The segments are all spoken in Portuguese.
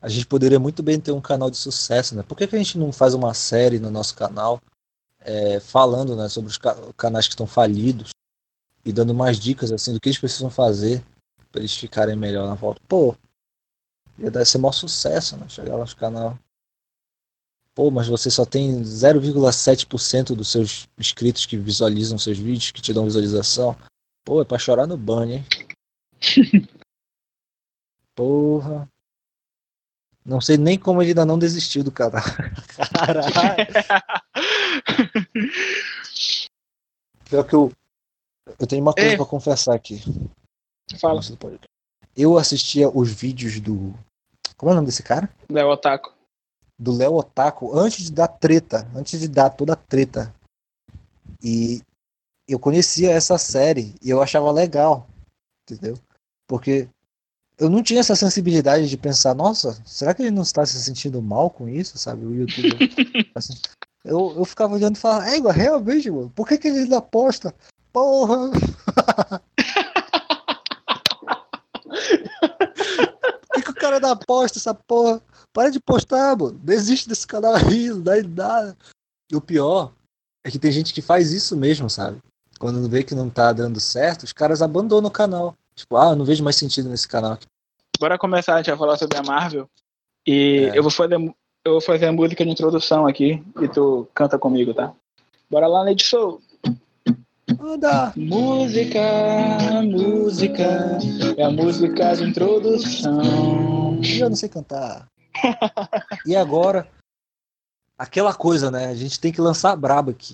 a gente poderia muito bem ter um canal de sucesso, né? Por que, que a gente não faz uma série no nosso canal é, falando né, sobre os ca canais que estão falidos e dando mais dicas assim do que eles precisam fazer para eles ficarem melhor na volta? Pô, ia dar ser maior sucesso, né? Chegar lá no canal. Pô, mas você só tem 0,7% dos seus inscritos que visualizam seus vídeos, que te dão visualização. Pô, é pra chorar no banho, hein? Porra. Não sei nem como ele ainda não desistiu do canal. Caralho. Pior que eu. Eu tenho uma coisa é. pra confessar aqui. Fala. Eu assistia os vídeos do. Como é o nome desse cara? Léo Otaku. Do Léo Otaku antes de dar treta. Antes de dar toda a treta. E eu conhecia essa série e eu achava legal. Entendeu? Porque eu não tinha essa sensibilidade de pensar, nossa, será que ele não está se sentindo mal com isso, sabe? O YouTube. assim, eu, eu ficava olhando e falava, é igual, realmente, mano, por que, que ele ainda aposta? Porra! por que, que o cara ainda aposta essa porra? Para de postar, mano. Desiste desse canal aí, não dá nada. E o pior é que tem gente que faz isso mesmo, sabe? Quando vê que não tá dando certo, os caras abandonam o canal. Tipo, ah, não vejo mais sentido nesse canal aqui. Bora começar a gente a falar sobre a Marvel. E é. eu vou fazer eu vou fazer a música de introdução aqui e tu canta comigo, tá? Bora lá, Lady Soul. Anda. Música, música, é a música de introdução. Eu não sei cantar. e agora, aquela coisa, né? A gente tem que lançar a braba aqui.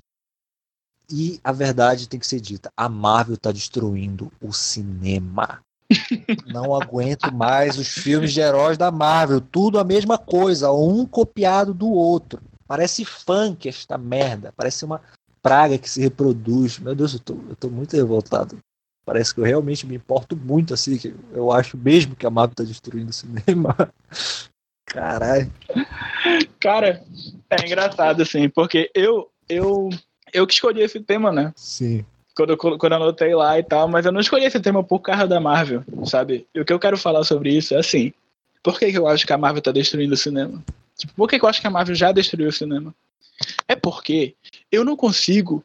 E a verdade tem que ser dita: a Marvel tá destruindo o cinema. Não aguento mais os filmes de heróis da Marvel. Tudo a mesma coisa, um copiado do outro. Parece funk esta merda. Parece uma praga que se reproduz. Meu Deus, eu tô, eu tô muito revoltado. Parece que eu realmente me importo muito assim. Que eu acho mesmo que a Marvel tá destruindo o cinema. Caralho. Cara, é engraçado assim, porque eu eu eu que escolhi esse tema, né? Sim. Quando, quando eu anotei lá e tal, mas eu não escolhi esse tema por causa da Marvel, sabe? E o que eu quero falar sobre isso é assim: por que, que eu acho que a Marvel tá destruindo o cinema? Tipo, por que, que eu acho que a Marvel já destruiu o cinema? É porque eu não consigo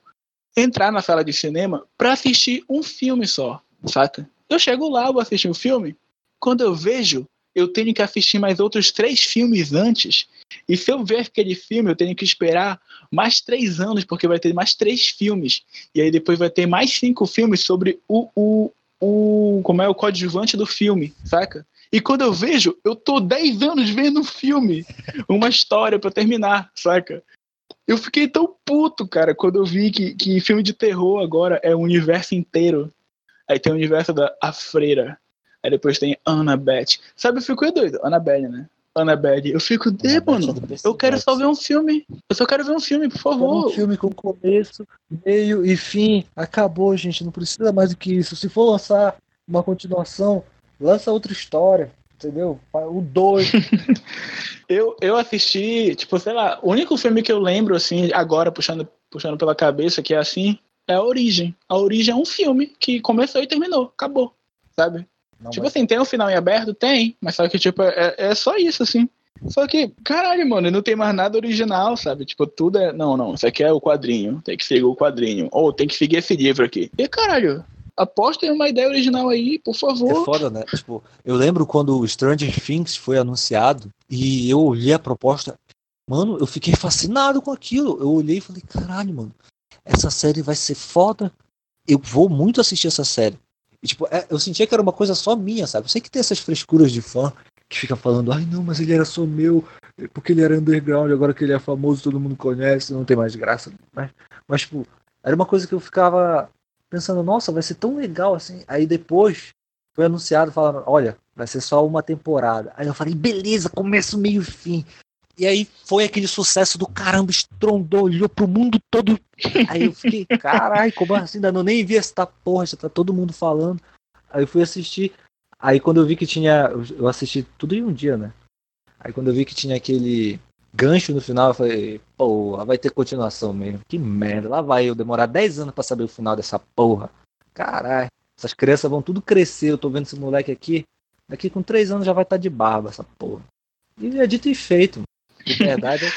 entrar na sala de cinema para assistir um filme só, saca? Eu chego lá, vou assistir um filme, quando eu vejo eu tenho que assistir mais outros três filmes antes. E se eu ver aquele filme, eu tenho que esperar mais três anos, porque vai ter mais três filmes. E aí depois vai ter mais cinco filmes sobre o, o, o como é o coadjuvante do filme, saca? E quando eu vejo, eu tô dez anos vendo um filme, uma história para terminar, saca? Eu fiquei tão puto, cara, quando eu vi que, que filme de terror agora é o universo inteiro. Aí tem o universo da A Freira, Aí depois tem Annabeth. Sabe, eu fico doido. Annabelle, né? Annabelle. Eu fico, de, mano, eu quero só ver um filme. Eu só quero ver um filme, por favor. Um filme com começo, meio e fim. Acabou, gente. Não precisa mais do que isso. Se for lançar uma continuação, lança outra história. Entendeu? O 2. eu, eu assisti, tipo, sei lá, o único filme que eu lembro, assim, agora, puxando, puxando pela cabeça, que é assim, é a Origem. A Origem é um filme que começou e terminou. Acabou. Sabe? Não tipo vai. assim, tem um final em aberto? Tem, mas só que, tipo, é, é só isso, assim. Só que, caralho, mano, não tem mais nada original, sabe? Tipo, tudo é. Não, não, isso aqui é o quadrinho, tem que seguir o quadrinho. Ou tem que seguir esse livro aqui. E caralho, aposta em uma ideia original aí, por favor. É foda, né? Tipo, eu lembro quando o Stranger Things foi anunciado e eu olhei a proposta. Mano, eu fiquei fascinado com aquilo. Eu olhei e falei, caralho, mano, essa série vai ser foda. Eu vou muito assistir essa série. E, tipo, é, eu sentia que era uma coisa só minha, sabe? Eu sei que tem essas frescuras de fã que fica falando, ai não, mas ele era só meu, porque ele era underground, agora que ele é famoso, todo mundo conhece, não tem mais graça. Mas, mas tipo, era uma coisa que eu ficava pensando, nossa, vai ser tão legal assim. Aí depois foi anunciado falando, olha, vai ser só uma temporada. Aí eu falei, beleza, começo, meio fim. E aí foi aquele sucesso do caramba, estrondou, olhou pro mundo todo. Aí eu fiquei, caralho, como assim? Ainda não nem vi essa porra, já tá todo mundo falando. Aí eu fui assistir. Aí quando eu vi que tinha. Eu assisti tudo em um dia, né? Aí quando eu vi que tinha aquele gancho no final, eu falei, porra, vai ter continuação mesmo. Que merda. Lá vai eu demorar 10 anos para saber o final dessa porra. Caralho. Essas crianças vão tudo crescer. Eu tô vendo esse moleque aqui. Daqui com 3 anos já vai estar tá de barba, essa porra. E é dito e feito. De verdade é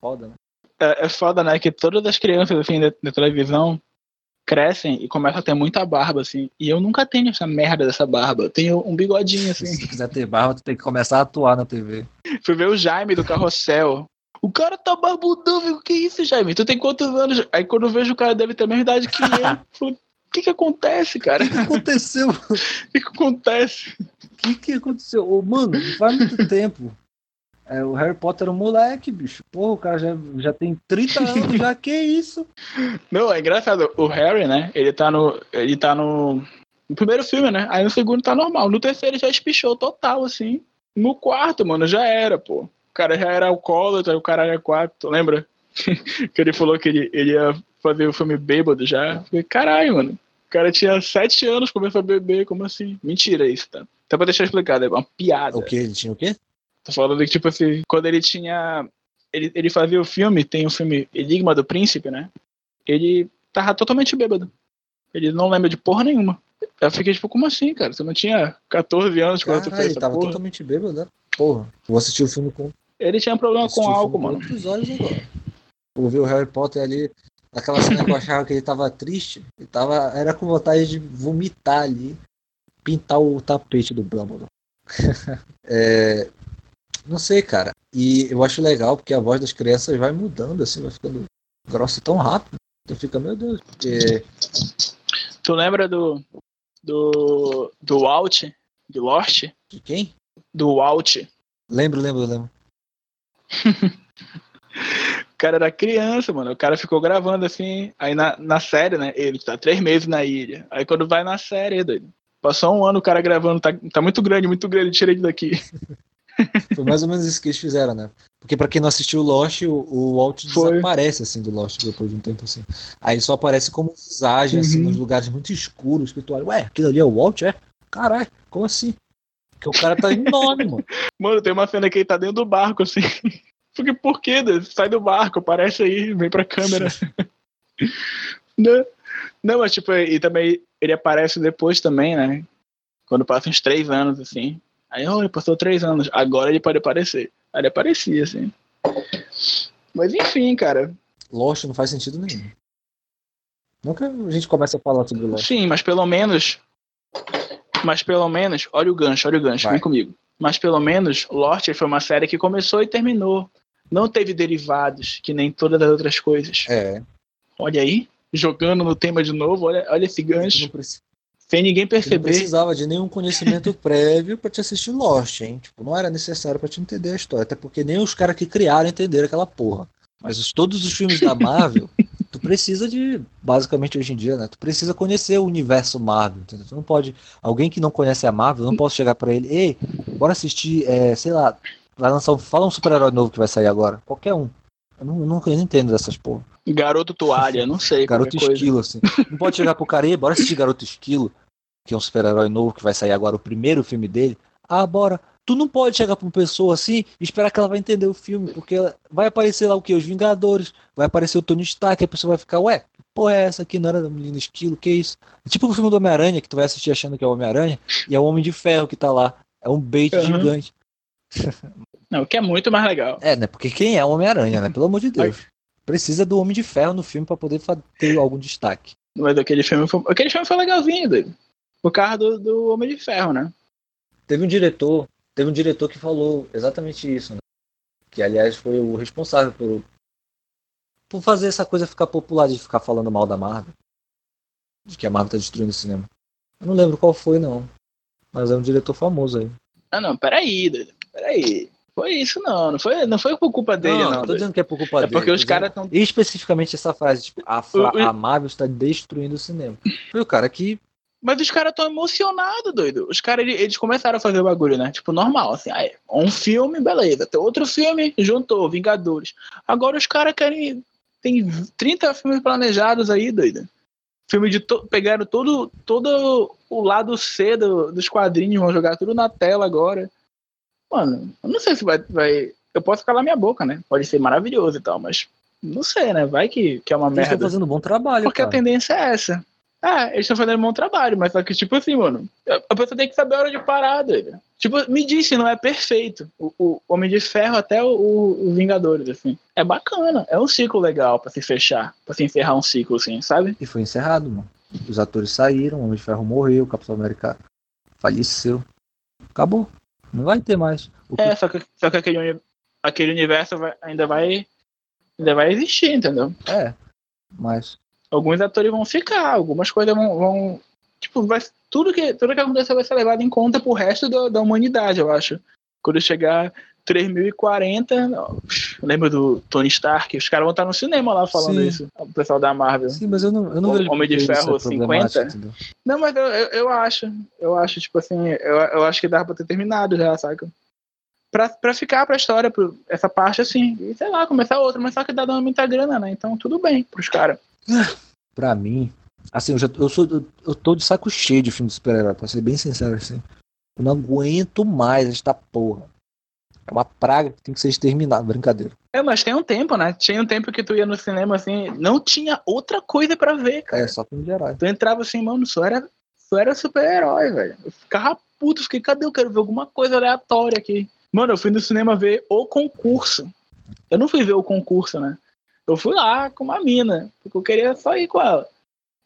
foda, né? É, é foda, né? Que todas as crianças, assim, da, da televisão crescem e começam a ter muita barba, assim. E eu nunca tenho essa merda dessa barba. Eu tenho um bigodinho, assim. Se quiser ter barba, tu tem que começar a atuar na TV. Fui ver o Jaime do Carrossel. O cara tá barbudão, viu? Que isso, Jaime? Tu tem quantos anos? Aí quando eu vejo o cara deve ter a mesma idade que eu. O que que acontece, cara? O que aconteceu? O que que acontece? O que, que aconteceu? Ô, mano, faz muito tempo. É, o Harry Potter é um moleque, bicho. Porra, o cara já, já tem 30 anos, já que isso? Não, é engraçado. O Harry, né? Ele tá no. Ele tá no. No primeiro filme, né? Aí no segundo tá normal. No terceiro ele já espichou total, assim. No quarto, mano, já era, pô. O cara já era alcoólatra, o cara era quatro, lembra? que ele falou que ele, ele ia fazer o filme bêbado já. Falei, caralho, mano. O cara tinha sete anos, começou a beber, como assim? Mentira isso, tá? Então pra deixar explicado, é uma piada. O que? Ele tinha o quê? Tô falando que, tipo assim, quando ele tinha. Ele, ele fazia o filme, tem o filme Enigma do Príncipe, né? Ele tava totalmente bêbado. Ele não lembra de porra nenhuma. Eu fiquei tipo, como assim, cara? Você não tinha 14 anos quando tu Caralho, fez ele tava porra? totalmente bêbado, né? Porra, vou assistir o filme com, Ele tinha problema com álcool, mano. outros olhos agora. Vou ver o Harry Potter ali, aquela cena que eu achava que ele tava triste, ele tava, era com vontade de vomitar ali, pintar o tapete do Dumbledore. É, não sei, cara. E eu acho legal porque a voz das crianças vai mudando, assim, vai ficando grossa tão rápido. Tu fica, meu Deus, é, Tu lembra do. Do. Do Walt? De Lost? de quem? Do Walt. Lembro, lembro, lembro. O cara era criança, mano. O cara ficou gravando assim. Aí na, na série, né? Ele tá três meses na ilha. Aí quando vai na série, doido. Passou um ano o cara gravando. Tá, tá muito grande, muito grande. Tirei ele daqui. Foi mais ou menos isso que eles fizeram, né? Porque pra quem não assistiu Lost, o, o Walt Foi. desaparece assim do Lost depois de um tempo assim. Aí só aparece como visagem, assim, Uhum. nos lugares muito escuros, que tu olha, ué, aquilo ali é o Walt, é? Caralho, como assim? Porque o cara tá enorme, mano. Mano, tem uma cena que ele tá dentro do barco, assim. Porque por quê? doido? Sai do barco, aparece aí, vem pra câmera. não, não, mas tipo, e também ele aparece depois também, né? Quando passa uns três anos, assim. Aí, ele passou três anos, agora ele pode aparecer. Aí ele aparecia, assim. Mas enfim, cara. Lost não faz sentido nenhum. Nunca a gente começa a falar sobre Lost. Sim, mas pelo menos. Mas pelo menos. Olha o gancho, olha o gancho, Vai. vem comigo. Mas pelo menos, Lost foi uma série que começou e terminou. Não teve derivados, que nem todas as outras coisas. É. Olha aí, jogando no tema de novo, olha, olha esse Tu não, gancho. Sem ninguém tu não perceber. precisava de nenhum conhecimento prévio pra te assistir Lost, hein? Tipo, não era necessário pra te entender a história. Até porque nem os caras que criaram entenderam aquela porra. Mas os- todos os filmes da Marvel, tu precisa de, basicamente hoje em dia, né? Tu precisa conhecer o universo Marvel, entendeu? Tu não pode, alguém que não conhece a Marvel, não posso chegar pra ele, ei, bora assistir, é, sei lá, vai lançar um, fala um super-herói novo que vai sair agora, qualquer um. Eu não, eu não, eu não entendo dessas porra. Garoto toalha, não sei. Garoto qualquer coisa. Esquilo, assim. Não pode chegar pro cara, "Ei, bora assistir Garoto Esquilo, que é um super-herói novo que vai sair agora, o primeiro filme dele. Ah, bora. Tu não pode chegar pra uma pessoa assim e esperar que ela vai entender o filme, porque ela- vai aparecer lá o que? Os Vingadores, vai aparecer o Tony Stark, a pessoa vai ficar, ué, que porra é essa aqui? Não era do menino esquilo, que isso? É tipo o filme do Homem-Aranha, que tu vai assistir achando que é o Homem-Aranha, e é o Homem de Ferro que tá lá. É um bait Uhum. gigante. Não, o que é muito mais legal. É, né? Porque quem é o Homem-Aranha, né? Pelo amor de Deus. Precisa do Homem de Ferro no filme pra poder ter algum destaque. Mas aquele filme foi, aquele filme foi legalzinho, doido. Por causa do, do Homem de Ferro, né? Teve um diretor, teve um diretor que falou exatamente isso, né? Que aliás foi o responsável por, por fazer essa coisa ficar popular de ficar falando mal da Marvel. De que a Marvel tá destruindo o cinema. Eu não lembro qual foi, não. Mas é um diretor famoso aí. Ah, não, peraí, doido. Peraí. Foi isso, não. Não foi, não foi por culpa dele, não. não, tô dizendo que é por culpa É dele. porque os caras estão. Especificamente essa frase, tipo, a, fra- O- o- a Marvel está destruindo o cinema. Foi o cara que. Mas os caras estão emocionados, doido. Os caras, eles, eles começaram a fazer o bagulho, né? Tipo, normal, assim. Aí, um filme, beleza. Tem outro filme, juntou, Vingadores. Agora os caras querem. Tem 30 filmes planejados aí, doido. Filme de. To... Pegaram todo, todo o lado C do- dos quadrinhos, vão jogar tudo na tela agora. Mano, eu não sei se vai. vai... Eu posso calar minha boca, né? Pode ser maravilhoso e tal, mas. Não sei, né? Vai que, que é uma Eles estão merda. fazendo um bom trabalho, Porque a cara. tendência é essa. É, eles estão fazendo um bom trabalho, mas só que, tipo assim, mano, a pessoa tem que saber a hora de parar, doido. Tipo, me disse, não é perfeito. O, o Homem de Ferro até o, o, o, Vingadores, assim. É bacana, é um ciclo legal pra se fechar, pra se encerrar um ciclo, assim, sabe? E foi encerrado, mano. Os atores saíram, o Homem de Ferro morreu, o Capitão América faleceu. Acabou. Não vai ter mais. O é, só que, só que aquele, aquele universo vai, ainda vai. Ainda vai existir, entendeu? É. Mas alguns atores vão ficar, algumas coisas vão. vão tipo, vai, tudo, que, tudo que acontecer vai ser levado em conta pro resto do, da humanidade, eu acho. Quando chegar 3040, lembra do Tony Stark? Os caras vão estar no cinema lá falando Sim. isso, o pessoal da Marvel. Sim, mas eu não, eu não vejo Homem de Ferro é 50. Entendeu? Não, mas eu, eu, eu, acho, eu acho, tipo assim, eu, eu acho que dá pra ter terminado já, saca? Pra, pra ficar pra história, pra essa parte assim, e sei lá, começar outra, mas só que dá dando muita grana, né? Então tudo bem pros caras. pra mim, assim, eu, já, eu, sou, eu tô de saco cheio de filme de super-herói, pra ser bem sincero assim. Eu não aguento mais esta porra. É uma praga que tem que ser exterminada, brincadeira. É, mas tem um tempo, né? Tinha um tempo que tu ia no cinema, assim, não tinha outra coisa para ver, cara. É, só filme herói. Tu entrava assim, mano, só era, só era super-herói, velho. Eu ficava puto, fiquei, cadê? Eu quero ver alguma coisa aleatória aqui. Mano, eu fui no cinema ver o concurso. Eu não fui ver o concurso, né? Eu fui lá com uma mina, porque eu queria só ir com ela.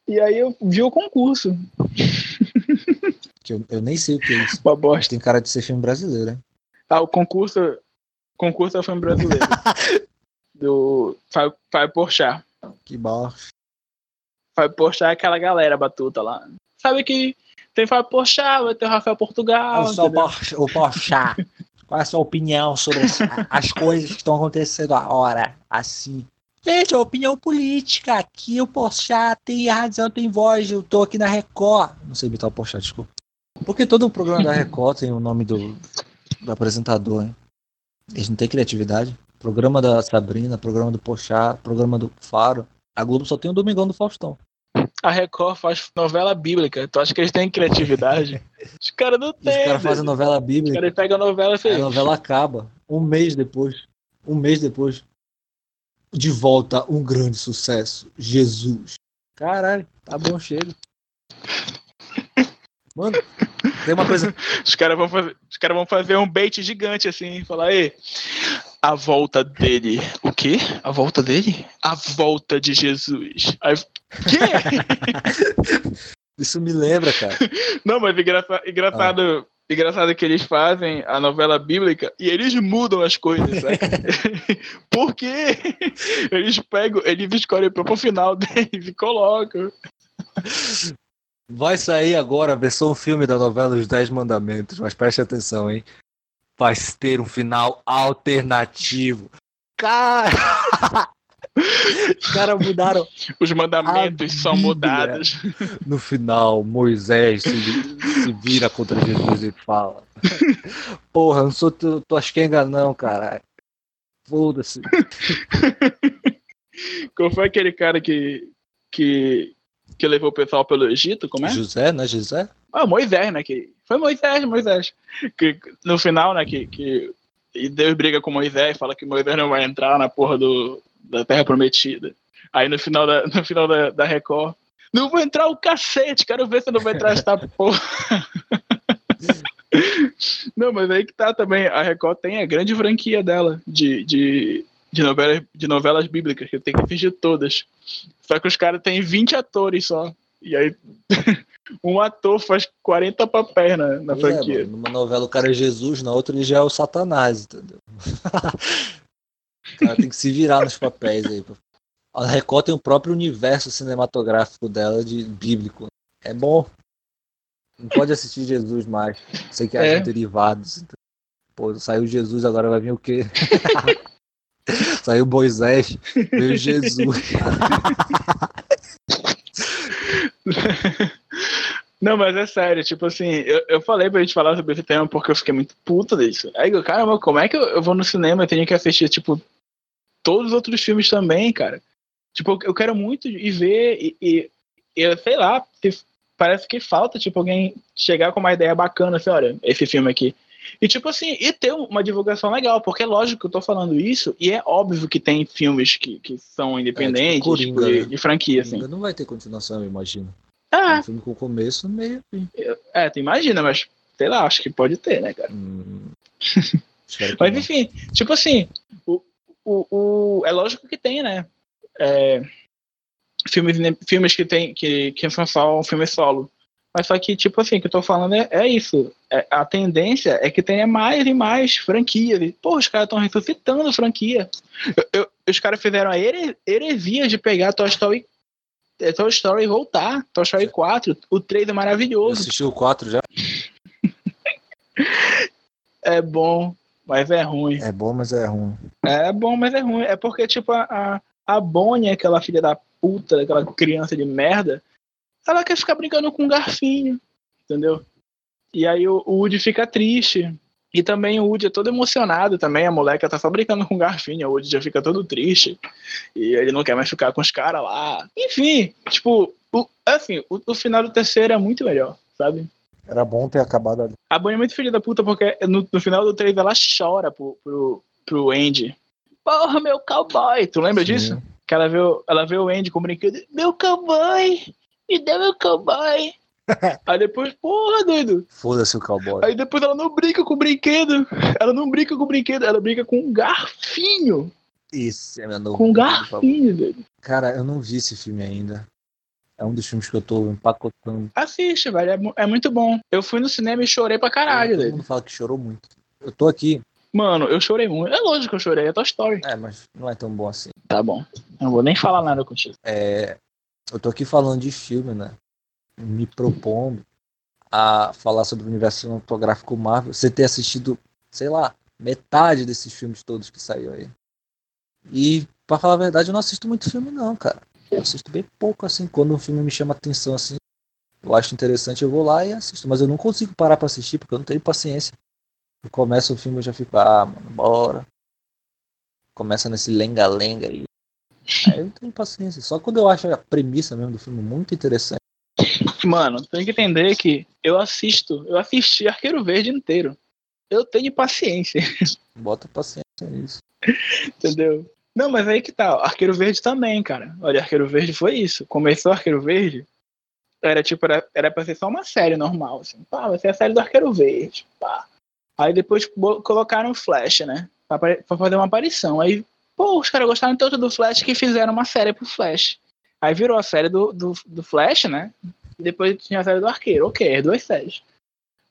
E aí eu vi o concurso. Eu, eu nem sei o que é isso. Uma bosta. Tem cara de ser filme brasileiro, hein? Ah, o concurso. Concurso é o filme brasileiro. do Fábio Porchat. Que bosta. Fábio Porchat é aquela galera batuta lá. Sabe que tem Fábio Porchat, vai ter o Rafael Portugal. Eu sou o Porchat. Qual é a sua opinião sobre as, as coisas que estão acontecendo agora? Assim. Gente, a opinião política. Aqui o Porchat tem razão, tem voz. Eu tô aqui na Record. Não sei imitar o Porchat, desculpa. Porque todo o programa da Record tem o nome do, do apresentador, hein? Eles não têm criatividade. Programa da Sabrina, programa do Porchat, programa do Faro. A Globo só tem o Domingão do Faustão. A Record faz novela bíblica. Tu acha que eles têm criatividade? Os caras não têm. Os caras fazem novela bíblica. Os caras pegam a novela e A novela acaba. Um mês depois. Um mês depois de volta um grande sucesso. Jesus. Caralho, tá bom, chega. Mano, tem uma coisa. Os caras vão fazer, os cara vão fazer um bait gigante assim, falar, aí, a volta dele. O quê? A volta dele? A volta de Jesus. Aí, quê? Isso me lembra, cara. Não, mas engraçado, engraçado ah. Engraçado que eles fazem a novela bíblica e eles mudam as coisas, sabe? Por quê? Eles pegam, eles escolhem o próprio final deles e colocam. Vai sair agora a versão filme da novela Os Dez Mandamentos, mas preste atenção, hein? Vai ter um final alternativo. Cara! Os caras mudaram. Os mandamentos são mudados. No final, Moisés se, se, vira contra Jesus e fala: Porra, não sou tu, tua esquenga, não, cara. Foda-se. Qual foi aquele cara que, que, que levou o pessoal pelo Egito? Como é? José, né? José? Ah, Moisés, né? Que, foi Moisés, Moisés. Que, no final, né? Que, que Deus briga com Moisés, fala que Moisés não vai entrar na porra do, da Terra Prometida. Aí no final da, no final da, da Record, não vou entrar o cacete, quero ver se não vai entrar essa porra. não, mas aí que tá também, a Record tem a grande franquia dela de, de, de, novelas, de novelas bíblicas, que tem que assistir todas. Só que os caras têm 20 atores só. E aí um ator faz 40 papéis na, na é, franquia. É, numa novela o cara é Jesus, na outra ele já é o Satanás, entendeu? O cara tem que se virar nos papéis aí. A Record tem o próprio universo cinematográfico dela de bíblico. É bom. Não pode assistir Jesus mais. Sei que é. derivados. Então, pô, saiu Jesus, agora vai vir o quê? saiu Moisés, veio Jesus. Não, mas é sério, tipo assim, eu, eu falei pra gente falar sobre esse tema porque eu fiquei muito puto disso. Aí, caramba, como é que eu, eu vou no cinema e tenho que assistir, tipo, todos os outros filmes também, cara? Tipo, eu quero muito ir ver e, e, e sei lá, parece que falta, tipo, alguém chegar com uma ideia bacana, assim, olha, esse filme aqui. E, tipo assim, e ter uma divulgação legal, porque é lógico que eu tô falando isso, e é óbvio que tem filmes que, que são independentes, é, tipo, Coringa, tipo, de, né? de franquia, assim. Não vai ter continuação, eu imagino. É Ah, um filme com começo, meio. fim. é, tu imagina, mas sei lá, acho que pode ter, né, cara? Hum. Mas enfim, tipo assim, o, o, o, é lógico que tem, né? É, filmes, filmes que tem que, que são só um filme solo. Mas só que, tipo assim, o que eu tô falando é, é isso. É, a tendência é que tenha mais e mais franquias. Pô, os caras estão ressuscitando franquia. Eu- eu- os caras fizeram a here- heresia de pegar Toy Story, é, Toy Story e voltar. Toy Story 4. O 3 é maravilhoso. assistiu o 4 já? É bom, mas é ruim. É bom, mas é ruim. É bom, mas é ruim. É porque, tipo, a, a, a Bonnie, aquela filha da puta, aquela criança de merda, ela quer ficar brincando com um garfinho, entendeu? E aí o, o Woody fica triste. E também o Woody é todo emocionado também, a moleca tá só brincando com o garfinho, o Woody já fica todo triste. E ele não quer mais ficar com os caras lá. Enfim, tipo, o, assim, o, o final do terceiro é muito melhor, sabe? Era bom ter acabado ali. A Bonnie é muito filha da puta porque no, no final do 3 ela chora pro, pro, pro Andy. Porra, meu cowboy! Tu lembra disso? Sim. Que ela vê, o- ela vê o Andy com o brinquedo. Meu cowboy! Me dá meu cowboy! Aí depois, porra, doido! Foda-se o cowboy. Aí depois ela não brinca com o brinquedo. Ela não brinca com o brinquedo, ela brinca com um garfinho. Esse é meu novo. Com um garfinho, doido. Cara, eu não vi esse filme ainda. É um dos filmes que eu tô empacotando. Assiste, velho. É, é muito bom. Eu fui no cinema e chorei pra caralho, Todo doido. mundo fala que chorou muito. Eu tô aqui. Mano, eu chorei muito. É lógico que eu chorei, é Toy Story. É, mas não é tão bom assim. Tá bom. Eu não vou nem falar nada contigo. É, eu tô aqui falando de filme, né? Me propondo a falar sobre o universo cinematográfico Marvel. Você ter assistido, sei lá, metade desses filmes todos que saiu aí. E, pra falar a verdade, eu não assisto muito filme, não, cara. Eu assisto bem pouco, assim. Quando um filme me chama atenção, assim, eu acho interessante, eu vou lá e assisto. Mas eu não consigo parar pra assistir, porque eu não tenho paciência. Eu começo o filme eu já fico, ah, mano, bora. Começa nesse lenga-lenga aí. Aí eu não tenho paciência. Só quando eu acho a premissa mesmo do filme muito interessante. Mano, tem que entender que eu assisto, eu assisti Arqueiro Verde inteiro. Eu tenho paciência, Bota paciência nisso. entendeu? Não, mas aí que tá. Arqueiro Verde também, cara. Olha, Arqueiro Verde foi isso. Começou Arqueiro Verde, era tipo, era, era pra ser só uma série normal, assim. Pá, vai ser a série do Arqueiro Verde, pá. Aí depois bo- colocaram o Flash, né? Pra, pra fazer uma aparição. Aí, pô, os caras gostaram tanto do Flash que fizeram uma série pro Flash. Aí virou a série do, do, do Flash, né? E depois tinha a série do Arqueiro. Ok, as duas séries.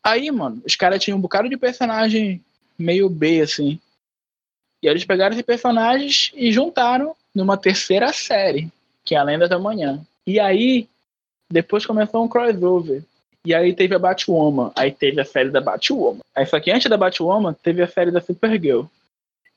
Aí, mano, os caras tinham um bocado de personagem meio B, assim. E eles pegaram esses personagens e juntaram numa terceira série, que é a Lenda da Manhã. E aí, depois começou um crossover. E aí teve a Batwoman, aí teve a série da Batwoman. Aí só que antes da Batwoman, teve a série da Supergirl.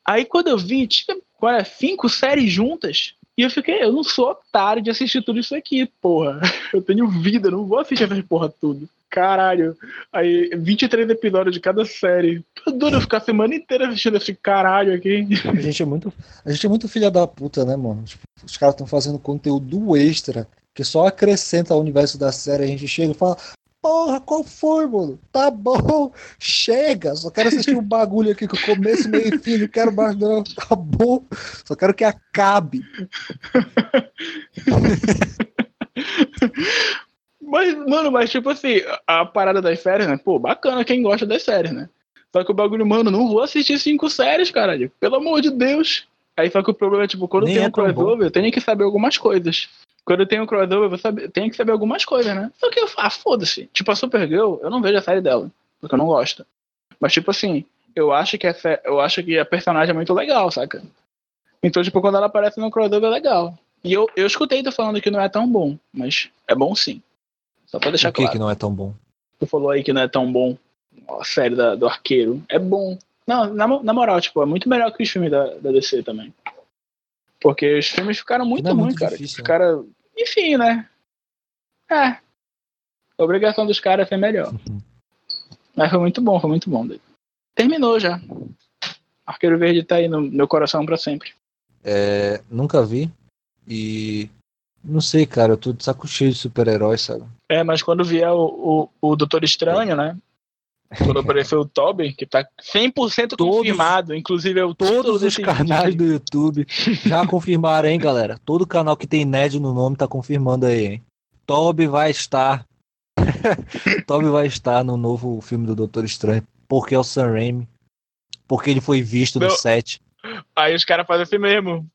Aí quando eu vi, tinha agora cinco séries juntas, e eu fiquei, eu não sou otário de assistir tudo isso aqui, porra. Eu tenho vida, não vou assistir essas porra tudo. Caralho. Aí, 23 episódios de cada série. Tô doido eu ficar a semana inteira assistindo esse caralho aqui. A gente é muito, a gente é muito filha da puta, né, mano? Tipo, os caras estão fazendo conteúdo extra que só acrescenta ao universo da série. A gente chega e fala: Porra, qual foi, mano? Tá bom, chega. Só quero assistir um bagulho aqui com começo, meio e fim. Não quero mais, não. Tá bom. Só quero que acabe. Mas, mano, mas tipo assim, a parada das séries, né? Pô, bacana quem gosta das séries, né? Só que o bagulho, mano, não vou assistir cinco séries, caralho. Pelo amor de Deus. Aí só que o problema é, tipo, quando Nem tem é um crossover, eu tenho que saber algumas coisas. Quando eu tenho um crossover, eu vou saber, tenho que saber algumas coisas, né? Só que eu, ah, foda-se. Tipo, a Supergirl, eu não vejo a série dela, porque eu não gosto. Mas, tipo assim, eu acho que a, sé- eu acho que a personagem é muito legal, saca? Então, tipo, quando ela aparece no crossover, é legal. E eu, eu escutei tu falando que não é tão bom, mas é bom sim. Só pra deixar o que claro. que não é tão bom? Tu falou aí que não é tão bom a série da- do arqueiro. É bom. Não, na, na moral, tipo, é muito melhor que os filmes da, da DC também. Porque os filmes ficaram muito é ruins, muito cara. difícil, caras. Enfim, né? É. A obrigação dos caras é ser melhor. Mas foi muito bom, foi muito bom. Terminou já. Arqueiro Verde tá aí no meu coração pra sempre. É, nunca vi. E. Não sei, cara. Eu tô de saco cheio de super-heróis, sabe? É, mas quando vier o, o, o Doutor Estranho, né? Quando apareceu o Toby, que tá 100% Todos- confirmado, inclusive é o título Todos os canais do YouTube já confirmaram, hein, galera? Todo canal que tem Ned no nome tá confirmando aí, hein? Toby vai estar. Toby vai estar no novo filme do Doutor Estranho. Porque é o Sam Raimi. Porque ele foi visto no Não. set. Aí os caras fazem assim mesmo.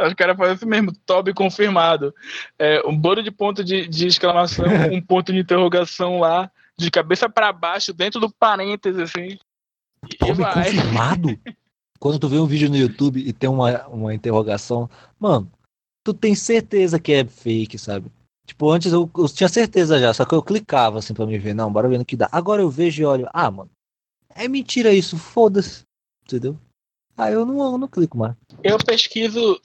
Os caras fazem assim mesmo. Toby confirmado. É, um bolo de ponto de, de exclamação, um ponto de interrogação lá, de cabeça pra baixo, dentro do parênteses, assim. Toby vai. confirmado? Quando tu vê um vídeo no YouTube e tem uma, uma interrogação, mano, tu tem certeza que é fake, sabe? Tipo, antes eu, eu tinha certeza já, só que eu clicava assim pra me ver, não, bora ver no que dá. Agora eu vejo e olho, ah, mano, é mentira isso, foda-se, entendeu? Aí eu não, eu não clico mais. Eu pesquiso.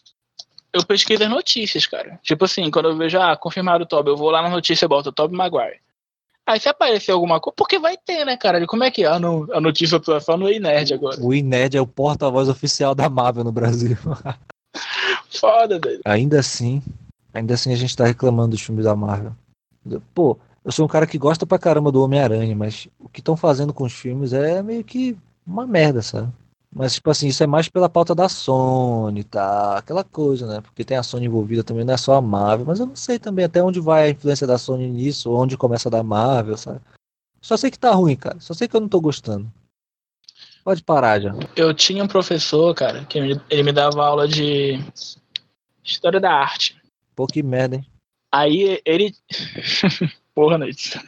Eu pesquiso as notícias, cara. Tipo assim, quando eu vejo, ah, confirmaram o Toby, eu vou lá na notícia e boto Toby Maguire. Aí se aparecer alguma coisa, porque vai ter, né, cara? Como é que é? Ah, não, a notícia tá só no Nerd agora. O Inerd é o porta-voz oficial da Marvel no Brasil. Foda, doido. ainda assim, ainda assim a gente tá reclamando dos filmes da Marvel. Pô, eu sou um cara que gosta pra caramba do Homem-Aranha, mas o que estão fazendo com os filmes é meio que uma merda, sabe? Mas, tipo assim, isso é mais pela pauta da Sony, tá? Aquela coisa, né? Porque tem a Sony envolvida também, não é só a Marvel. Mas eu não sei também até onde vai a influência da Sony nisso, onde começa a da Marvel, sabe? Só sei que tá ruim, cara. Só sei que eu não tô gostando. Pode parar já. Eu tinha um professor, cara, que ele me dava aula de História da Arte. Pô, que merda, hein? Aí ele. Porra, noite.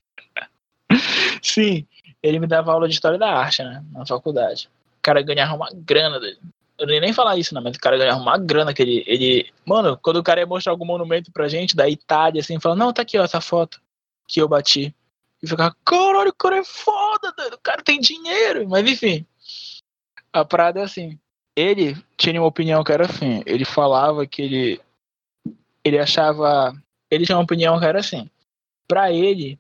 Sim, ele me dava aula de História da Arte, né? Na faculdade. O cara ganhava uma grana. Eu nem falar isso, né? Mas o cara ganhava uma grana que ele, ele. Mano, quando o cara ia mostrar algum monumento pra gente da Itália, assim, falando, não, tá aqui, ó, essa foto que eu bati. E ficava, caralho, o cara é foda, o cara tem dinheiro. Mas enfim. A parada é assim. Ele tinha uma opinião que era assim. Ele falava que ele. Ele achava. Ele tinha uma opinião que era assim. Pra ele,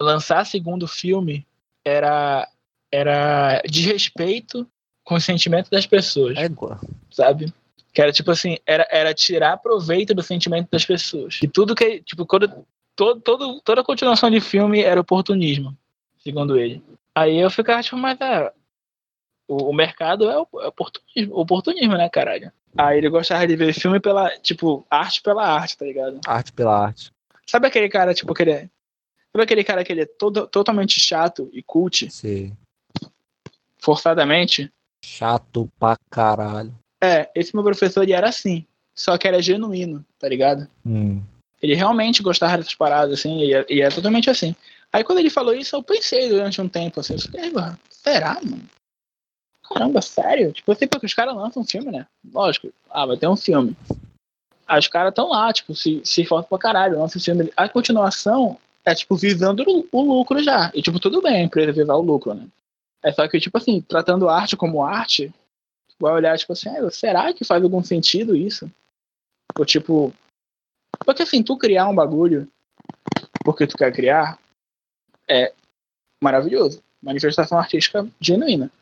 lançar segundo filme era. Era desrespeito com o sentimento das pessoas Égua. sabe? Que era tipo assim, era, era tirar proveito do sentimento das pessoas. E tudo que, tipo, quando, todo, todo, toda a continuação de filme era oportunismo, segundo ele. Aí eu ficava tipo, mas é, o, o mercado é é oportunismo, oportunismo, né, caralho? Aí ele gostava de ver filme pela, tipo, arte pela arte, tá ligado? Arte pela arte. Sabe aquele cara, tipo, que ele é, sabe aquele cara que ele é todo, totalmente chato e cult, Sei. Forçadamente? Chato pra caralho. É, esse meu professor, ele era assim, só que era genuíno, tá ligado? Hum. Ele realmente gostava dessas paradas, assim, e é, e é totalmente assim. Aí quando ele falou isso, eu pensei durante um tempo, assim, eu falei, "Eba, será, mano? Caramba, sério? Tipo, sei porque os caras lançam um filme, né? Lógico, ah, vai ter um filme. Aí os caras estão lá, tipo, se, se esforçam pra caralho, lançam um filme. A continuação é, tipo, visando o, o lucro já. E, tipo, tudo bem a empresa visar o lucro, né? É só que, tipo assim, tratando arte como arte, vai olhar, tipo assim, "Ah, será que faz algum sentido isso? Ou, tipo, porque assim, tu criar um bagulho porque tu quer criar é maravilhoso. Manifestação artística genuína.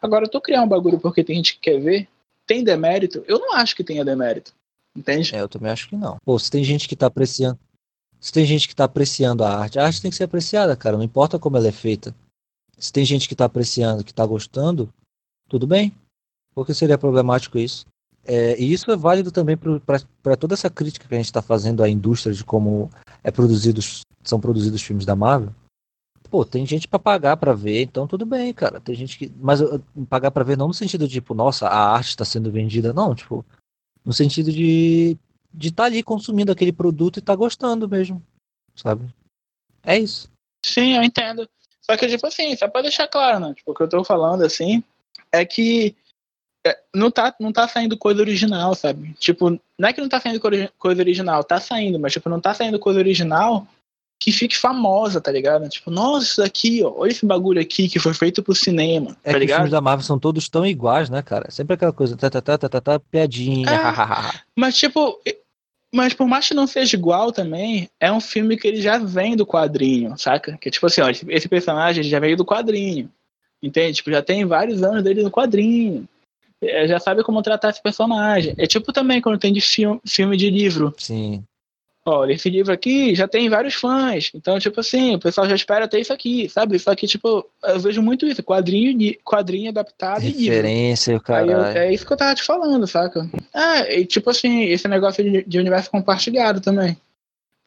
Agora, tu criar um bagulho porque tem gente que quer ver, tem demérito? Eu não acho que tenha demérito. Entende? É, eu também acho que não. Pô, se tem gente que tá apreciando. Se tem gente que tá apreciando a arte, a arte tem que ser apreciada, cara. Não importa como ela é feita. Se tem gente que tá apreciando, que tá gostando, tudo bem. Por que seria problemático isso? É, e isso é válido também para toda essa crítica que a gente está fazendo à indústria de como é produzidos, são produzidos os filmes da Marvel. Pô, tem gente para pagar para ver, então tudo bem, cara. Tem gente que, mas pagar para ver não no sentido de tipo, nossa, a arte está sendo vendida, não, tipo, no sentido de de estar ali consumindo aquele produto e tá gostando mesmo, sabe? É isso. Sim, eu entendo. Só que, tipo assim, só pra deixar claro, né? Tipo, o que eu tô falando, assim, é que é, não tá, não tá saindo coisa original, sabe? Tipo, não é que não tá saindo coisa original, tá saindo, mas, tipo, não tá saindo coisa original que fique famosa, tá ligado? Tipo, nossa, isso daqui, ó, olha esse bagulho aqui que foi feito pro cinema, É tá que os ligado? filmes da Marvel são todos tão iguais, né, cara? Sempre aquela coisa, tá, tá, tá, tá, tá, tá, piadinha, É. Mas, tipo, mas por mais que não seja igual também, é um filme que ele já vem do quadrinho, saca? Que tipo assim, ó, esse- esse personagem já veio do quadrinho. Entende? Tipo, já tem vários anos dele no quadrinho. É, já sabe como tratar esse personagem. É tipo também quando tem de filme, filme de livro. Sim. Olha, esse livro aqui já tem vários fãs. Então, tipo assim, o pessoal já espera ter isso aqui, sabe? Isso aqui, tipo, eu vejo muito isso. Quadrinho, de- quadrinho adaptado e livro. Referência, o Aí eu- caralho. é isso que eu tava te falando, saca? Ah, e tipo assim, esse negócio de, de universo compartilhado também.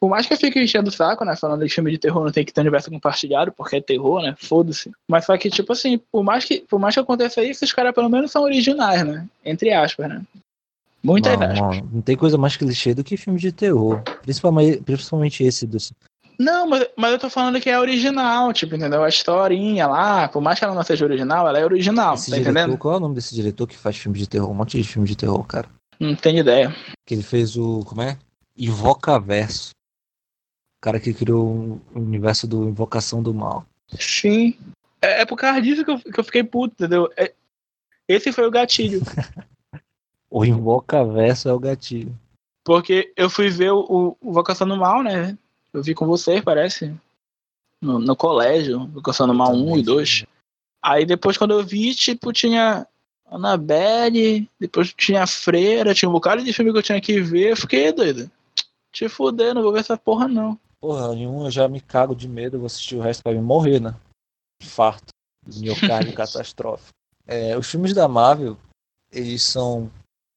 por mais que eu fique enchendo o saco, né? Falando de filme de terror não tem que ter universo compartilhado, porque é terror, né? Foda-se. Mas só que, tipo assim, por mais que, por mais que aconteça isso, os caras pelo menos são originais, né? Entre aspas, né? Muitas não, não, não tem coisa mais clichê do que filme de terror. Principalmente, principalmente esse do. Não, mas, mas eu tô falando que é original, tipo, entendeu? A historinha lá, por mais que ela não seja original, ela é original, Esse tá diretor, entendendo? qual é o nome desse diretor que faz filme de terror? Um monte de filme de terror, cara. Não tenho ideia. Que ele fez o. Como é? Invocaverso. O cara que criou o universo do Invocação do Mal. Sim. É, é por causa disso que eu, que eu fiquei puto, entendeu? É- esse foi o gatilho. O Invocaverso é o gatilho. Porque eu fui ver o, o Vocação do Mal, né? Eu vi com você, parece. No, no colégio, Vocação do Mal 1 e 2. Aí depois quando eu vi, tipo, tinha Annabelle, depois tinha Freira, tinha um bocado de filme que eu tinha que ver. Eu fiquei doido. Te fuder, não vou ver essa porra não. Porra, nenhum eu já me cago de medo, eu vou assistir o resto pra me morrer, né? Infarto. Miocárdio catastrófico. É, os filmes da Marvel, eles são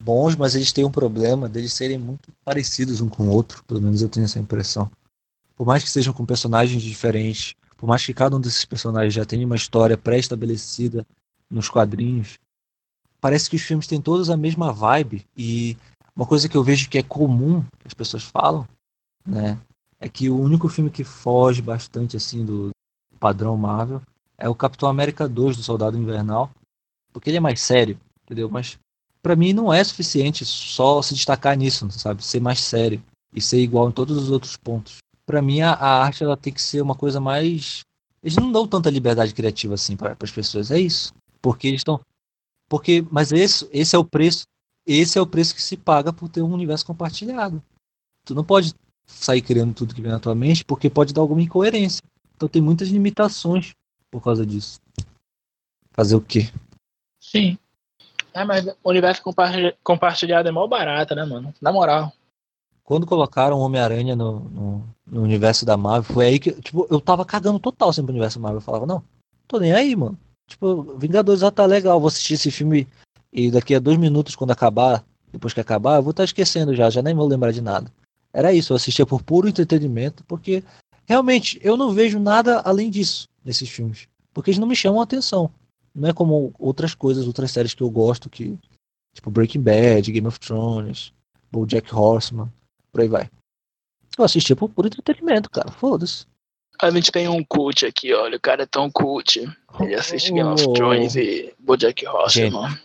bons, mas eles têm um problema deles serem muito parecidos um com o outro. Pelo menos eu tenho essa impressão. Por mais que sejam com personagens diferentes, por mais que cada um desses personagens já tenha uma história pré-estabelecida nos quadrinhos, parece que os filmes têm todos a mesma vibe. E uma coisa que eu vejo que é comum, que as pessoas falam, né? É que o único filme que foge bastante assim do padrão Marvel é o Capitão América 2 do Soldado Invernal, porque ele é mais sério, entendeu? Mas pra mim não é suficiente só se destacar nisso, sabe? Ser mais sério e ser igual em todos os outros pontos. Pra mim a, a arte ela tem que ser uma coisa mais eles não dão tanta liberdade criativa assim para as pessoas, é isso. Porque eles estão porque mas esse esse é o preço, esse é o preço que se paga por ter um universo compartilhado. Tu não pode sair criando tudo que vem na tua mente, porque pode dar alguma incoerência. Então tem muitas limitações por causa disso. Fazer o quê? Sim. É, mas o universo compartilha- compartilhado é mó barato, né, mano? Na moral. Quando colocaram o Homem-Aranha no, no, no universo da Marvel, foi aí que, tipo, eu tava cagando total sempre pro universo Marvel. Eu falava, não, tô nem aí, mano. Tipo, Vingadores já tá legal, vou assistir esse filme e daqui a dois minutos, quando acabar, depois que acabar, eu vou estar esquecendo já, já nem vou lembrar de nada. Era isso, eu assistia por puro entretenimento, porque realmente eu não vejo nada além disso nesses filmes. Porque eles não me chamam a atenção. Não é como outras coisas, outras séries que eu gosto, que. Tipo Breaking Bad, Game of Thrones, Jack Horseman, por aí vai. Eu assistia por puro entretenimento, cara. Foda-se. A gente tem um cult aqui, olha. O cara é tão cult. Ele assiste Game of Oh. Thrones e Bojack Horseman.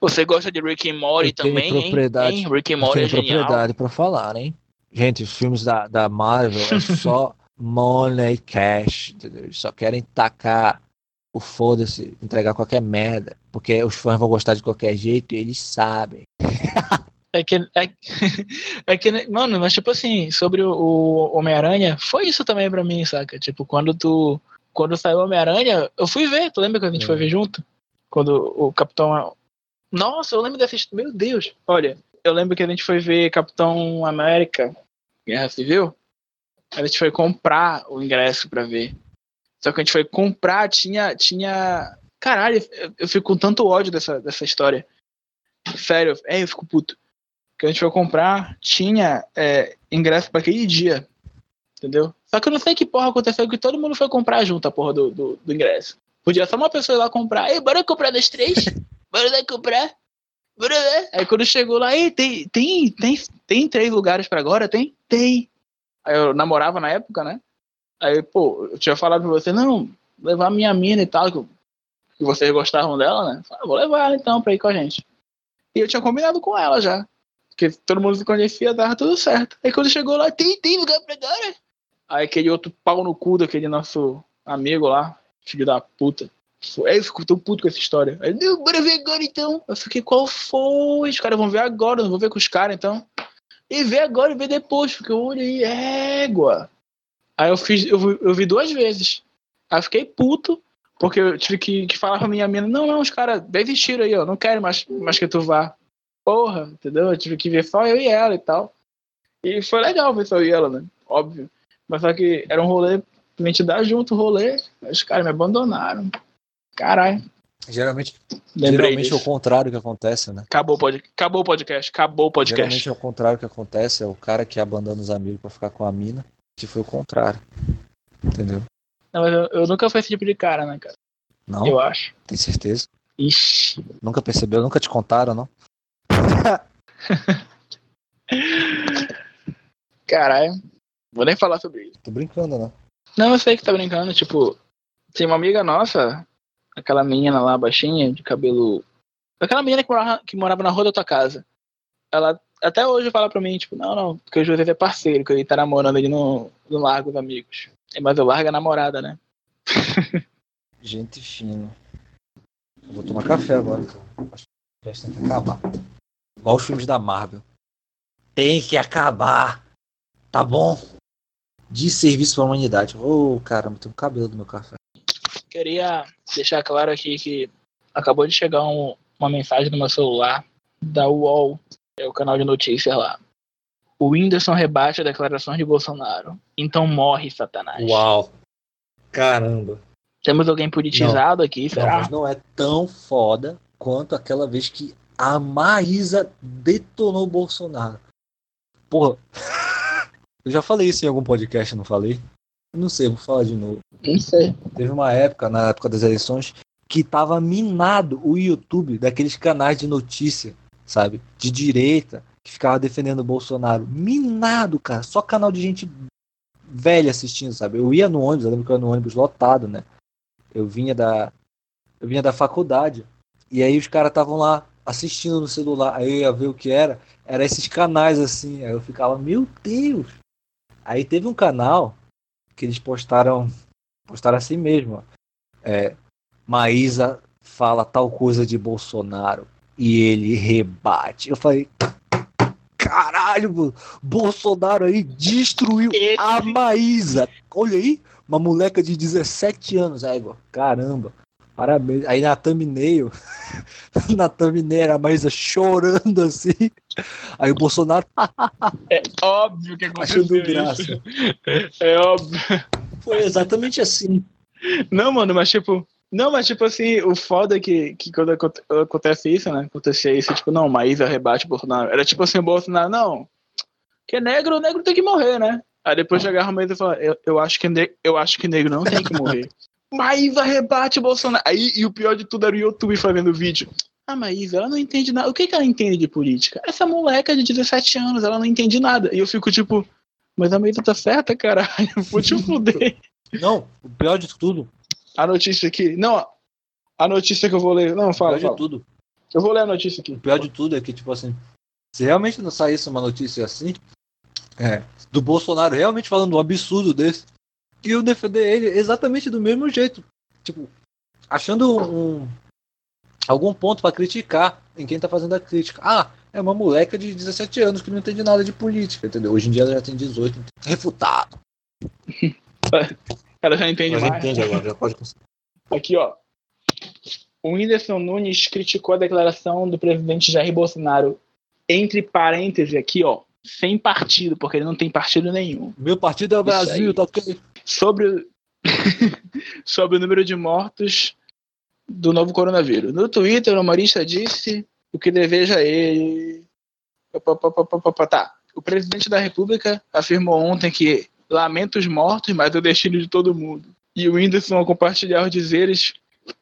Você gosta de Rick and Morty também, hein? propriedade. hein? Rick and Morty é genial. propriedade pra falar, hein? Gente, os filmes da, da Marvel é só money cash, entendeu? Eles só querem tacar o foda-se, entregar qualquer merda, porque os fãs vão gostar de qualquer jeito e eles sabem. É que, é, é que, mano, mas tipo assim, sobre o, o Homem-Aranha, foi isso também pra mim, saca? Tipo, quando tu. Quando saiu o Homem-Aranha, eu fui ver, tu lembra que a gente É. foi ver junto? Quando o Capitão. Nossa, eu lembro dessa. Meu Deus! Olha, eu lembro que a gente foi ver Capitão América, Guerra Civil. A gente foi comprar o ingresso pra ver. Só que a gente foi comprar, tinha. tinha... Caralho, eu, fico com tanto ódio dessa, dessa história. Sério, é, eu fico puto que a gente foi comprar tinha é, ingresso pra aquele dia. Entendeu? Só que eu não sei que porra aconteceu que todo mundo foi comprar junto a porra do, do, do ingresso. Podia só uma pessoa ir lá comprar. Ei, bora comprar das três? Bora lá comprar? Bora lá. Aí quando chegou lá, ei, tem, tem, tem, tem três lugares pra agora? Tem? Tem. Aí eu namorava na época, né? Aí, pô, eu tinha falado pra você, não, levar minha mina e tal, que, vocês gostavam dela, né? Falei, ah, vou levar ela então pra ir com a gente. E eu tinha combinado com ela já. Porque todo mundo se conhecia, dava tudo certo. Aí quando chegou lá, tem, tem lugar pra agora? Aí aquele outro pau no cu daquele nosso amigo lá, filho da puta. Aí eu fico tão puto com essa história. Aí, não, bora ver agora então. Eu fiquei, qual foi? Os caras vão ver agora, não vou ver com os caras então. E ver agora e ver depois, porque eu olhei, égua. Aí eu fiz, eu, vi- eu vi duas vezes. Aí eu fiquei puto, porque eu tive que, que falar pra minha mina, não, não, os caras desistiram aí, ó, não quero mais, mais que tu vá. Porra, entendeu? Eu tive que ver só eu e ela e tal. E foi legal ver só eu e ela, né? Óbvio. Mas só que era um rolê, pra gente dar junto o rolê, os caras me abandonaram. Caralho. Geralmente, Lembrei geralmente é o contrário que acontece, né? Acabou o pod... Acabou o podcast. Acabou o podcast. Geralmente é o contrário que acontece, é o cara que abandona os amigos pra ficar com a mina, que foi o contrário. Entendeu? Não, mas eu, eu nunca fui esse tipo de cara, né, cara? Não? Eu acho. Tem certeza? Ixi. Nunca percebeu? Nunca te contaram, não? Caralho. Vou nem falar sobre isso. Tô brincando, né? Não, eu sei que tá brincando. Tipo, tem uma amiga nossa, aquela menina lá, baixinha, de cabelo. Aquela menina que morava, que morava na rua da tua casa. Ela até hoje fala pra mim, tipo, não, não, porque o José é parceiro, que ele tá namorando ali no, no Largo dos Amigos. É, Mas eu largo a namorada, né? Gente fina. Eu vou tomar café agora. Acho que o tem que acabar. Igual os filmes da Marvel. Tem que acabar. Tá bom? De serviço pra humanidade. Ô, caramba, tem um cabelo do meu café. Queria deixar claro aqui que acabou de chegar um- uma mensagem no meu celular da UOL, é o canal de notícias lá. O Whindersson rebate a declarações de Bolsonaro. Então morre, Satanás. Uau. Caramba. Temos alguém politizado aqui, Não, será? mas não é tão foda quanto aquela vez que a Maísa detonou o Bolsonaro. Porra. Eu já falei isso em algum podcast, não falei? Não sei, vou falar de novo. Não sei. Teve uma época, na época das eleições, que tava minado o YouTube daqueles canais de notícia, sabe? De direita, que ficava defendendo o Bolsonaro. Minado, cara. Só canal de gente velha assistindo, sabe? Eu ia no ônibus, eu lembro que eu ia no ônibus lotado, né? Eu vinha da. Eu vinha da faculdade. E aí os caras estavam lá assistindo no celular. Aí eu ia ver o que era. Era esses canais assim. Aí eu ficava, meu Deus! Aí teve um canal que eles postaram. Postaram assim mesmo, ó. É, Maísa fala tal coisa de Bolsonaro e ele rebate. Eu falei, caralho, Bolsonaro aí destruiu a Maísa. Olha aí, uma moleca de 17 anos, aí, caramba. Parabéns. Aí na thumbnail, na thumbnail era a Maísa chorando assim. Aí o Bolsonaro É óbvio que aconteceu achando graça. isso. É óbvio. Foi exatamente assim. Não, mano, mas tipo. Não, mas tipo assim, o foda é que, que quando aconte- acontece isso, né? Acontecia isso, tipo, não, Maísa rebate Bolsonaro. Era tipo assim, o Bolsonaro, não. Que é negro, o negro tem que morrer, né? Aí depois chegava a Maísa e falava, eu, eu, acho que ne- eu acho que negro não tem que morrer. Maísa rebate Bolsonaro. Aí, e o pior de tudo era o YouTube fazendo vídeo. A Maísa, ela não entende nada. O que, que ela entende de política? Essa moleca de 17 anos, ela não entende nada. E eu fico tipo, mas a Maísa tá certa, caralho. Vou te fuder. Não, o pior de tudo, A notícia aqui. Não, a notícia que eu vou ler. Não, o fala, pior de fala. tudo, Eu vou ler a notícia aqui. o pior de tudo é que, tipo assim, se realmente não saísse uma notícia assim, é, do Bolsonaro realmente falando um absurdo desse, iam defender ele exatamente do mesmo jeito. Tipo, achando um, algum ponto pra criticar em quem tá fazendo a crítica. Ah, é uma moleca de 17 anos que não entende nada de política, entendeu? Hoje em dia ela já tem 18, então, refutado. Ela já entende Mas já mais. entende agora, já pode conseguir. Aqui, ó. O Whindersson Nunes criticou a declaração do presidente Jair Bolsonaro, entre parênteses aqui, ó, sem partido, porque ele não tem partido nenhum. Meu partido é o Isso aí. Brasil, tá ok? Sobre, o- sobre o número de mortos do novo coronavírus. No Twitter, o humorista disse o que deseja ele. Tá. O presidente da República afirmou ontem que lamenta os mortos, mas é o destino de todo mundo. E o Whindersson, ao compartilhar os dizeres,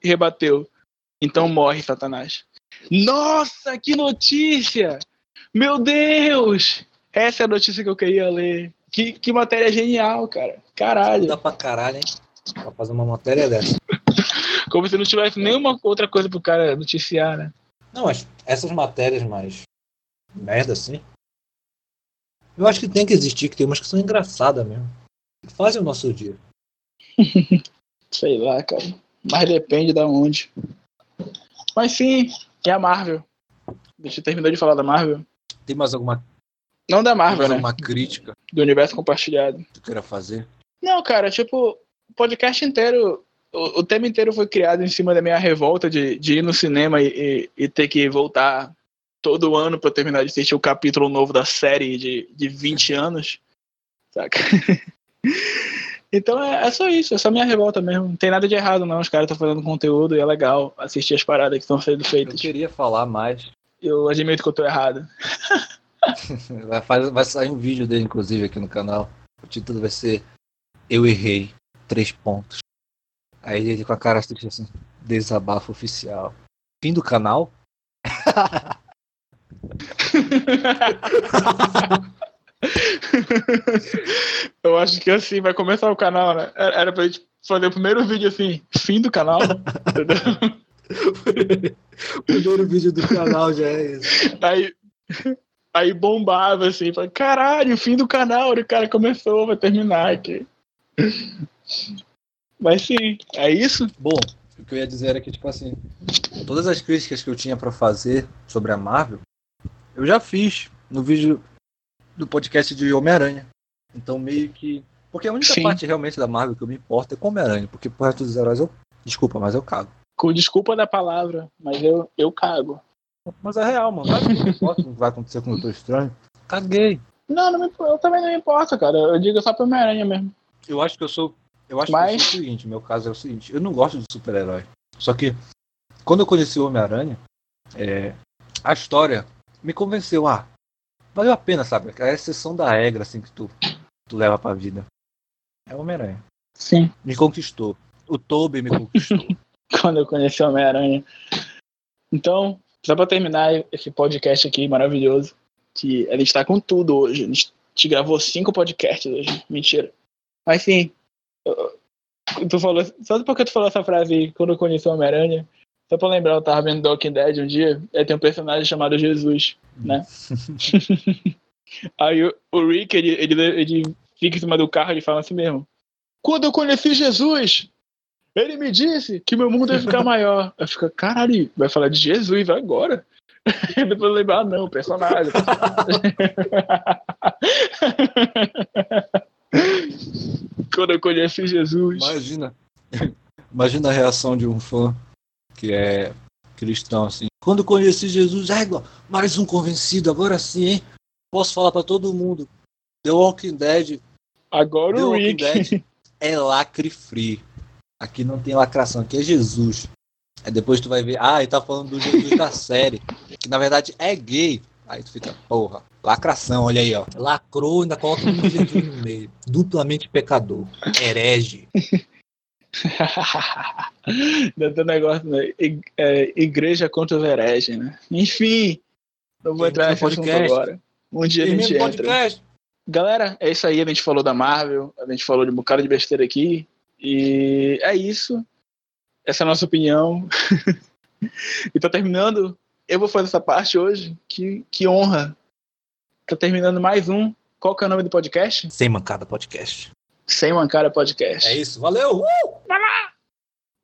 rebateu. Então morre, Satanás. Nossa, que notícia! Meu Deus! Essa é a notícia que eu queria ler. Que, que matéria genial, cara. Caralho. Dá pra caralho, hein? Pra fazer uma matéria dessa. Como se não tivesse nenhuma outra coisa pro cara noticiar, né? Não, mas essas matérias mais merda assim. Eu acho que tem que existir, que tem umas que são engraçadas mesmo. Que fazem o nosso dia. Sei lá, cara. Mas depende da onde. Mas sim, é a Marvel. Deixa eu terminar de falar da Marvel. Tem mais alguma, Não da tem Marvel, mais né? alguma crítica Do universo compartilhado. que tu queira fazer? Não, cara, tipo, o podcast inteiro, o, o tema inteiro foi criado em cima da minha revolta de, de ir no cinema e, e, e ter que voltar todo ano pra eu terminar de assistir o capítulo novo da série de, de 20 anos. Saca? Então é, é, só isso, é só minha revolta mesmo. Não tem nada de errado, não. Os caras estão fazendo conteúdo e é legal assistir as paradas que estão sendo feitas. Eu queria falar mais. Eu admito que eu tô errado. vai, vai sair um vídeo dele, inclusive, aqui no canal. O título vai ser Eu Errei. Três pontos. Aí ele com a cara assim, desabafo oficial. Fim do canal? Eu acho que assim vai começar o canal, né? Era pra gente fazer o primeiro vídeo assim, fim do canal, entendeu? o primeiro vídeo do canal já é esse. Aí, aí bombava assim, falei, caralho, fim do canal, o cara começou, vai terminar aqui. Mas sim, é isso? Bom, o que eu ia dizer era que, tipo assim, todas as críticas que eu tinha para fazer sobre a Marvel, eu já fiz no vídeo do podcast de Homem-Aranha. Então, meio que. Porque a única Sim. parte realmente da Marvel que eu me importo é com Homem-Aranha, porque por resto dos heróis eu. Desculpa, mas eu cago. Com desculpa da palavra, mas eu, eu cago. Mas é real, mano. Não me importa o que vai acontecer com o Doutor Estranho. Caguei. Não, não me, eu também não me importo, cara. Eu digo só pro Homem-Aranha mesmo. Eu acho que eu sou. Eu acho mas... que eu sou o seguinte, meu caso é o seguinte, eu não gosto de super-herói. Só que quando eu conheci o Homem-Aranha, é, a história me convenceu, ah, valeu a pena, sabe? É a exceção da regra, assim, que tu, tu leva pra vida. É o Homem-Aranha. Sim. Me conquistou. O Toby me conquistou. Quando eu conheci o Homem-Aranha. Então, só pra terminar esse podcast aqui maravilhoso, que a gente tá com tudo hoje. A gente gravou cinco podcasts hoje. Mentira. Mas sim, tu falou, só porque tu falou essa frase quando eu conheci o Homem-Aranha, só pra lembrar, eu tava vendo Walking Dead um dia, e tem um personagem chamado Jesus, né? Aí o, Rick, ele, ele, ele fica em cima do carro e fala assim mesmo. Quando eu conheci Jesus, ele me disse que meu mundo ia ficar maior. Eu fico, caralho, vai falar de Jesus, vai agora. Depois lembrar, ah, não, personagem. Quando eu conheci Jesus. Imagina. Imagina a reação de um fã que é cristão, assim. Quando conheci Jesus, é igual, mais um convencido, agora sim, hein? Posso falar para todo mundo. The Walking Dead. Agora The o Walking Rick. Dead é lacre free. Aqui não tem lacração, aqui é Jesus. Aí depois tu vai ver, ah, ele tá falando do Jesus da série, que na verdade é gay. Aí tu fica, porra, lacração, olha aí, ó. Lacrou, ainda coloca um Jesus no meio. Duplamente pecador. Herege. Dentro negócio, né? É, igreja contra hereges, né? Enfim, não vou entrar nesse podcast agora. Um dia a gente entra. Podcast. Galera, é isso aí. A gente falou da Marvel, a gente falou de um bocado de besteira aqui. E é isso. Essa é a nossa opinião. e tá terminando. Eu vou fazer essa parte hoje. Que, que honra. Tá terminando mais um. Qual que é o nome do podcast? Sem Mancada Podcast. Sem Mancara Podcast. É isso, valeu! Uh! Vai lá!